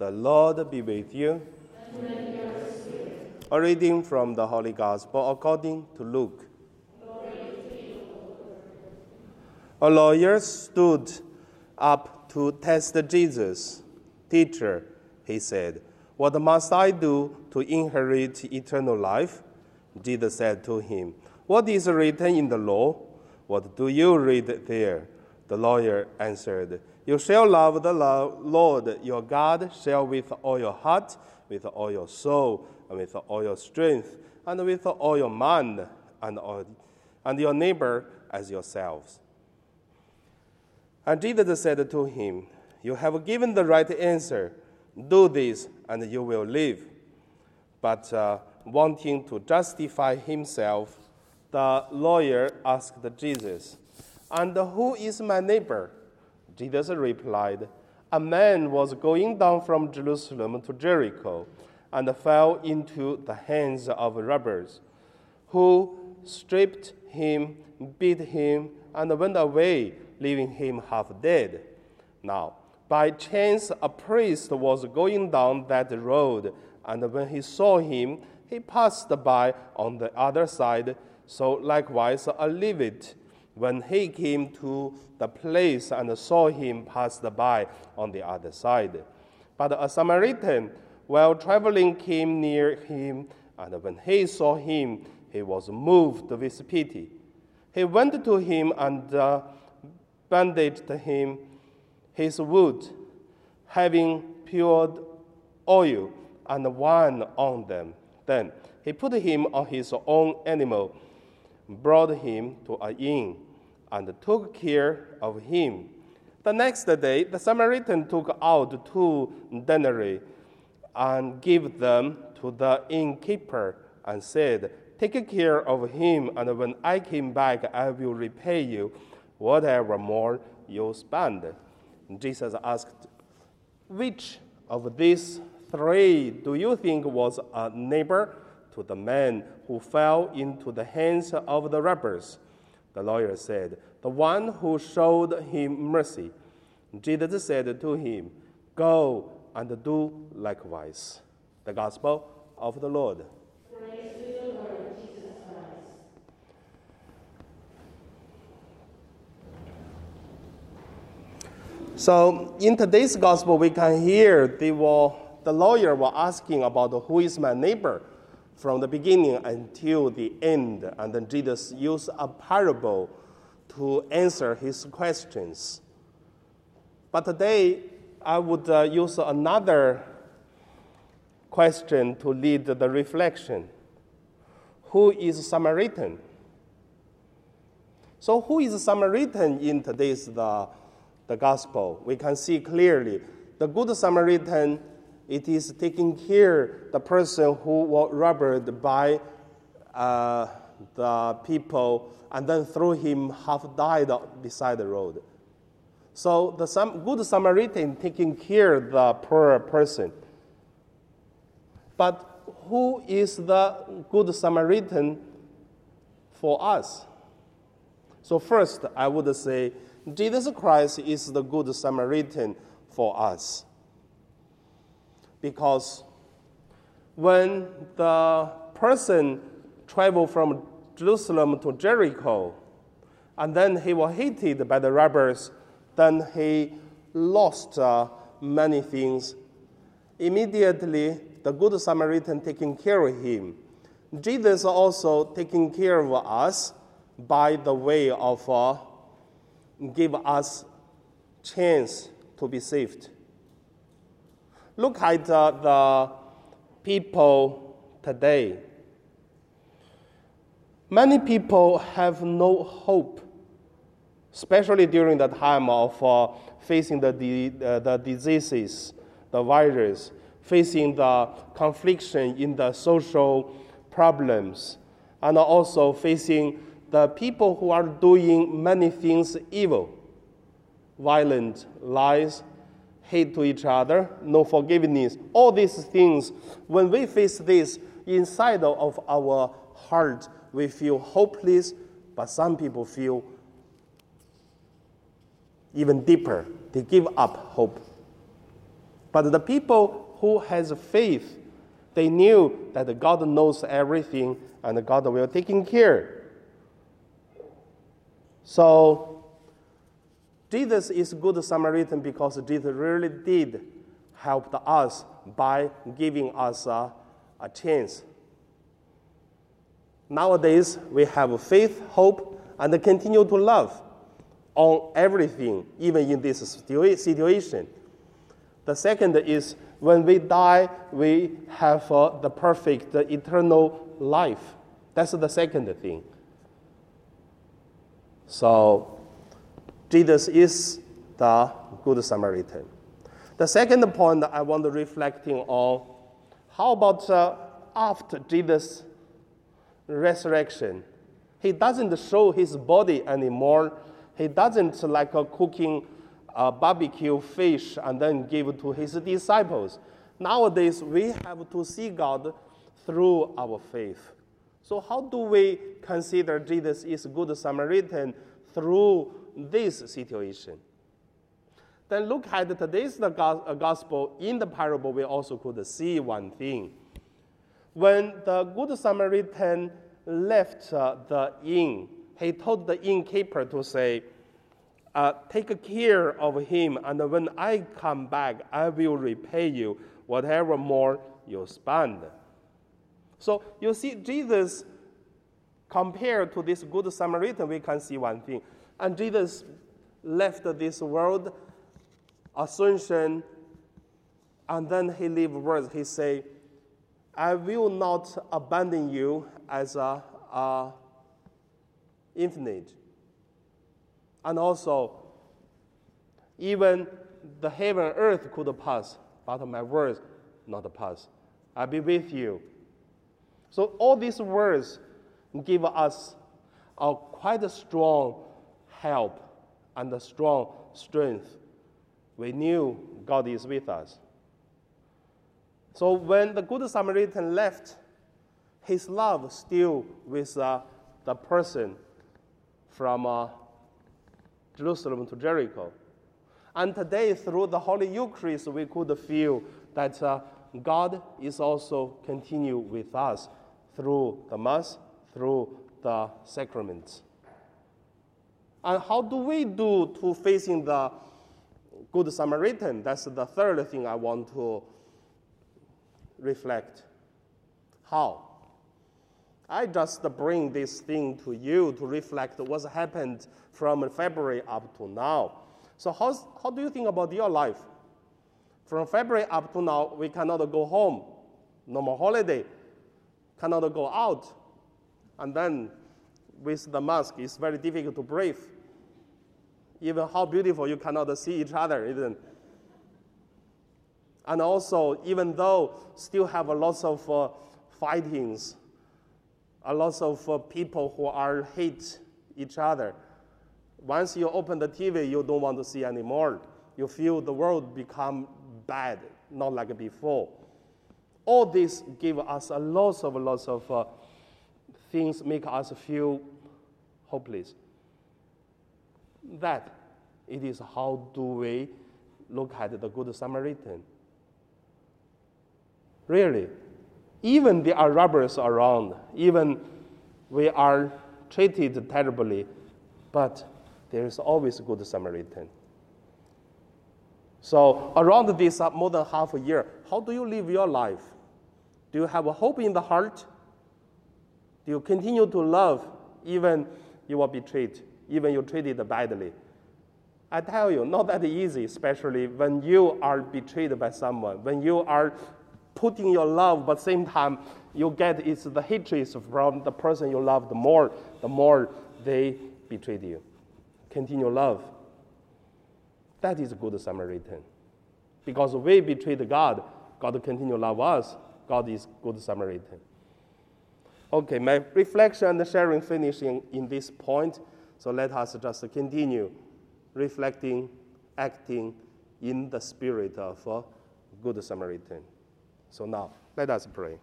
The Lord be with you. A reading from the Holy Gospel according to Luke. A lawyer stood up to test Jesus. Teacher, he said, What must I do to inherit eternal life? Jesus said to him, What is written in the law? What do you read there? The lawyer answered, You shall love the Lord your God, shall with all your heart, with all your soul, and with all your strength, and with all your mind, and, all, and your neighbor as yourselves. And Jesus said to him, You have given the right answer. Do this, and you will live. But uh, wanting to justify himself, the lawyer asked Jesus, And who is my neighbor? Jesus replied, A man was going down from Jerusalem to Jericho and fell into the hands of robbers, who stripped him, beat him, and went away, leaving him half dead. Now, by chance, a priest was going down that road, and when he saw him, he passed by on the other side. So likewise, a Levite, when he came to the place and saw him, passed by on the other side. But a Samaritan, while traveling, came near him, and when he saw him, he was moved with pity. He went to him and uh, bandaged him his wound, having poured oil and wine on them. Then he put him on his own animal, brought him to an inn, and took care of him. The next day, the Samaritan took out two denarii and gave them to the innkeeper and said, Take care of him, and when I came back, I will repay you whatever more you spend. Jesus asked, Which of these three do you think was a neighbor to the man who fell into the hands of the robbers? The lawyer said, The one who showed him mercy. Jesus said to him, Go and do likewise. The Gospel of the Lord. So in today's gospel, we can hear they were, the lawyer was asking about who is my neighbor from the beginning until the end, and then Jesus used a parable to answer his questions. But today, I would uh, use another question to lead the reflection. Who is Samaritan? So, who is Samaritan in today's the the gospel, we can see clearly the Good Samaritan, it is taking care the person who was robbed by uh, the people and then threw him half died beside the road. So the Good Samaritan taking care the poor person. But who is the Good Samaritan for us? So first, I would say Jesus Christ is the Good Samaritan for us. Because when the person traveled from Jerusalem to Jericho, and then he was hated by the robbers, then he lost uh, many things. Immediately, the Good Samaritan taking care of him. Jesus also taking care of us by the way of uh, give us chance to be saved. Look at the people today. Many people have no hope, especially during the time of uh, facing the, uh, the diseases, the virus, facing the conflict in the social problems, and also facing the people who are doing many things evil, violent, lies, hate to each other, no forgiveness, all these things, when we face this inside of our heart, we feel hopeless, but some people feel even deeper. They give up hope. But the people who has faith, they knew that God knows everything and God will take care. So Jesus is good Samaritan because Jesus really did help us by giving us a, a chance. Nowadays, we have faith, hope, and continue to love on everything, even in this situation. The second is when we die, we have uh, the perfect uh, eternal life. That's the second thing. So, Jesus is the Good Samaritan. The second point I want to reflecting on, how about uh, after Jesus' resurrection? He doesn't show his body anymore. He doesn't like a cooking uh, barbecue fish and then give to his disciples. Nowadays, we have to see God through our faith. So, how do we consider Jesus is good Samaritan through this situation? Then look at today's uh, gospel. In the parable, we also could see one thing. When the Good Samaritan left uh, the inn, he told the innkeeper to say, uh, Take care of him, and when I come back, I will repay you whatever more you spend. So you see, Jesus, compared to this Good Samaritan, we can see one thing. And Jesus left this world ascension, and then he leave words. He say, "I will not abandon you as a, a infinite." And also, even the heaven and earth could pass, but my words not pass. I'll be with you. So all these words give us a quite a strong help and a strong strength we knew God is with us. So when the Good Samaritan left, his love still with uh, the person from uh, Jerusalem to Jericho. And today, through the Holy Eucharist, we could feel that uh, God is also continue with us through the Mass, through the sacraments. And how do we do to facing the Good Samaritan, that's the third thing I want to reflect. How? I just bring this thing to you to reflect what's happened from February up to now. So, how's, how do you think about your life? From February up to now, we cannot go home, no more holiday, cannot go out. And then with the mask, it's very difficult to breathe even how beautiful you cannot see each other, isn't And also, even though still have a lot of uh, fightings, a lot of uh, people who are hate each other. Once you open the TV, you don't want to see anymore. You feel the world become bad, not like before. All this give us a lot of lots of uh, things make us feel hopeless that it is how do we look at the Good Samaritan. Really, even there are robbers around, even we are treated terribly, but there is always a Good Samaritan. So, around this uh, more than half a year, how do you live your life? Do you have a hope in the heart? Do you continue to love even you are betrayed? even you treated badly. I tell you, not that easy, especially when you are betrayed by someone, when you are putting your love, but same time you get is the hatred from the person you love. The more, the more they betrayed you. Continue love. That is a good Samaritan. Because we betrayed God, God continue love us. God is good Samaritan. Okay, my reflection and sharing finishing in this point. So let us just continue reflecting, acting in the spirit of a Good Samaritan. So now, let us pray.